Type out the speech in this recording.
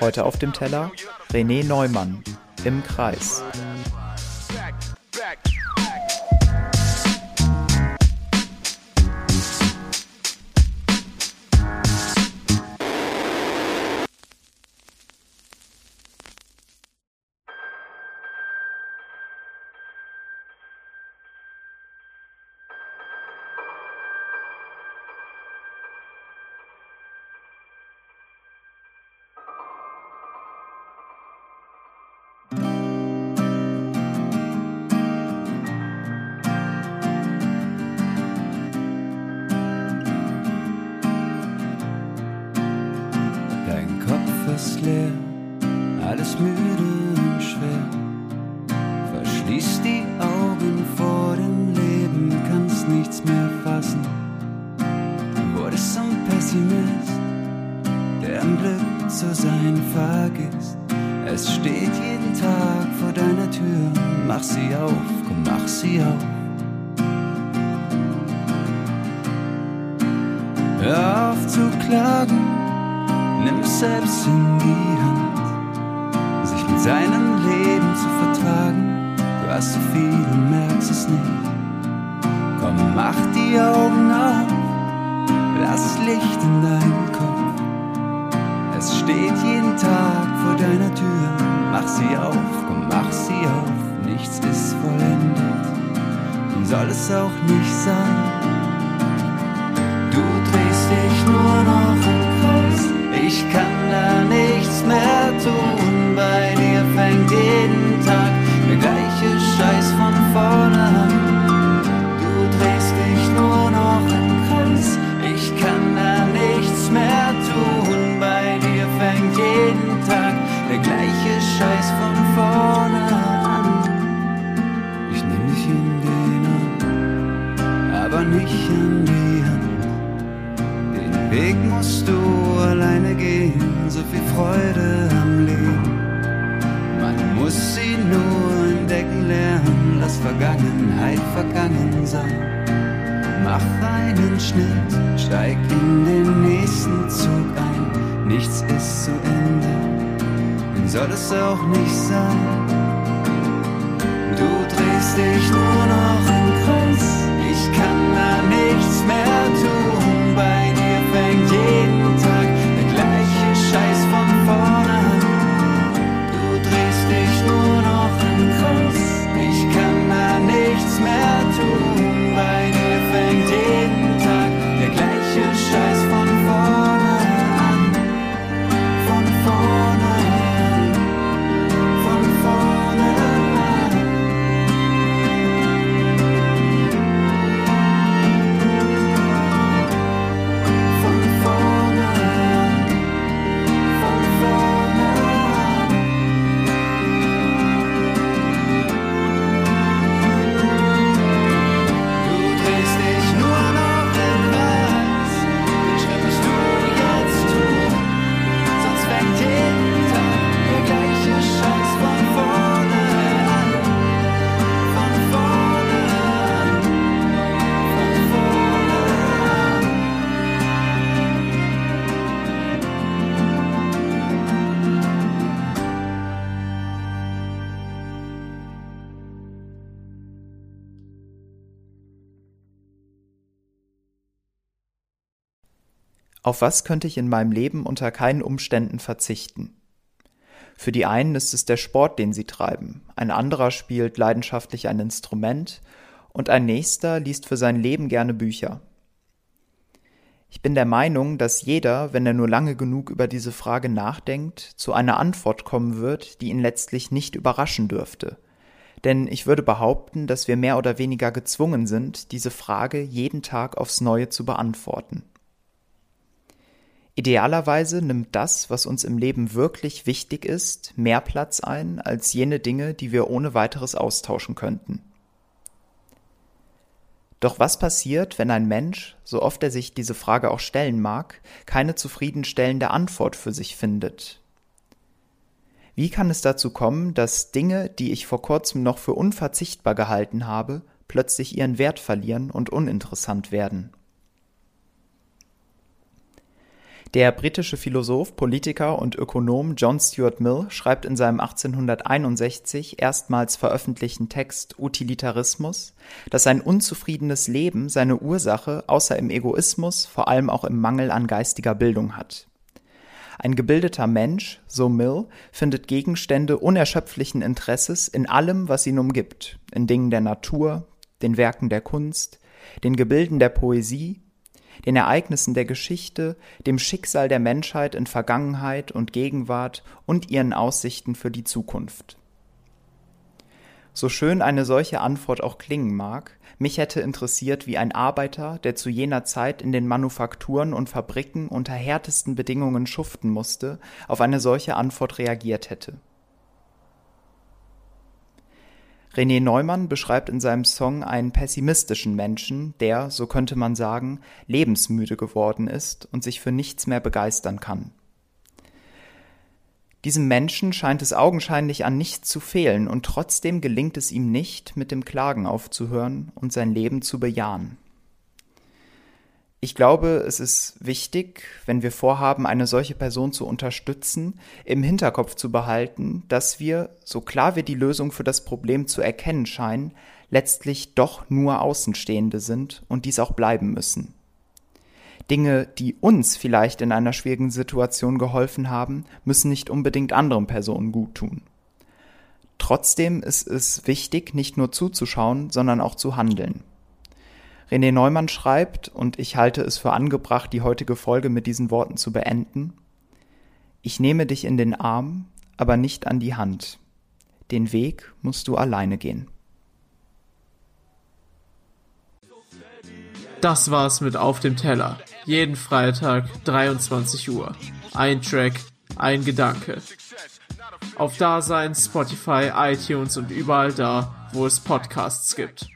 Heute auf dem Teller René Neumann im Kreis. Leer, alles müde und schwer. Verschließ die Augen vor dem Leben, kannst nichts mehr fassen. Wurdest zum Pessimist, der am Glück zu sein vergisst. Es steht jeden Tag vor deiner Tür, mach sie auf, komm, mach sie auf. Hör auf zu klagen nimm es selbst in die Hand, sich mit seinem Leben zu vertragen. Du hast so viel und merkst es nicht. Komm, mach die Augen auf, lass Licht in deinen Kopf. Es steht jeden Tag vor deiner Tür, mach sie auf, komm, mach sie auf. Nichts ist vollendet und soll es auch nicht sein. Du drehst dich nur noch um Weg musst du alleine gehen, so viel Freude am Leben. Man muss sie nur entdecken lernen, lass Vergangenheit vergangen sein. Mach einen Schnitt, steig in den nächsten Zug ein. Nichts ist zu Ende, soll es auch nicht sein. Du drehst dich nur noch Auf was könnte ich in meinem Leben unter keinen Umständen verzichten? Für die einen ist es der Sport, den sie treiben, ein anderer spielt leidenschaftlich ein Instrument und ein nächster liest für sein Leben gerne Bücher. Ich bin der Meinung, dass jeder, wenn er nur lange genug über diese Frage nachdenkt, zu einer Antwort kommen wird, die ihn letztlich nicht überraschen dürfte. Denn ich würde behaupten, dass wir mehr oder weniger gezwungen sind, diese Frage jeden Tag aufs Neue zu beantworten. Idealerweise nimmt das, was uns im Leben wirklich wichtig ist, mehr Platz ein als jene Dinge, die wir ohne weiteres austauschen könnten. Doch was passiert, wenn ein Mensch, so oft er sich diese Frage auch stellen mag, keine zufriedenstellende Antwort für sich findet? Wie kann es dazu kommen, dass Dinge, die ich vor kurzem noch für unverzichtbar gehalten habe, plötzlich ihren Wert verlieren und uninteressant werden. Der britische Philosoph, Politiker und Ökonom John Stuart Mill schreibt in seinem 1861 erstmals veröffentlichten Text Utilitarismus, dass ein unzufriedenes Leben seine Ursache außer im Egoismus vor allem auch im Mangel an geistiger Bildung hat. Ein gebildeter Mensch, so Mill, findet Gegenstände unerschöpflichen Interesses in allem, was ihn umgibt, in Dingen der Natur, den Werken der Kunst, den Gebilden der Poesie, den Ereignissen der Geschichte, dem Schicksal der Menschheit in Vergangenheit und Gegenwart und ihren Aussichten für die Zukunft. So schön eine solche Antwort auch klingen mag, mich hätte interessiert, wie ein Arbeiter, der zu jener Zeit in den Manufakturen und Fabriken unter härtesten Bedingungen schuften musste, auf eine solche Antwort reagiert hätte. René Neumann beschreibt in seinem Song einen pessimistischen Menschen, der, so könnte man sagen, lebensmüde geworden ist und sich für nichts mehr begeistern kann. Diesem Menschen scheint es augenscheinlich an nichts zu fehlen, und trotzdem gelingt es ihm nicht, mit dem Klagen aufzuhören und sein Leben zu bejahen. Ich glaube, es ist wichtig, wenn wir vorhaben, eine solche Person zu unterstützen, im Hinterkopf zu behalten, dass wir, so klar wir die Lösung für das Problem zu erkennen scheinen, letztlich doch nur Außenstehende sind und dies auch bleiben müssen. Dinge, die uns vielleicht in einer schwierigen Situation geholfen haben, müssen nicht unbedingt anderen Personen gut tun. Trotzdem ist es wichtig, nicht nur zuzuschauen, sondern auch zu handeln. René Neumann schreibt, und ich halte es für angebracht, die heutige Folge mit diesen Worten zu beenden, Ich nehme dich in den Arm, aber nicht an die Hand. Den Weg musst du alleine gehen. Das war's mit Auf dem Teller. Jeden Freitag 23 Uhr. Ein Track, ein Gedanke. Auf Dasein, Spotify, iTunes und überall da, wo es Podcasts gibt.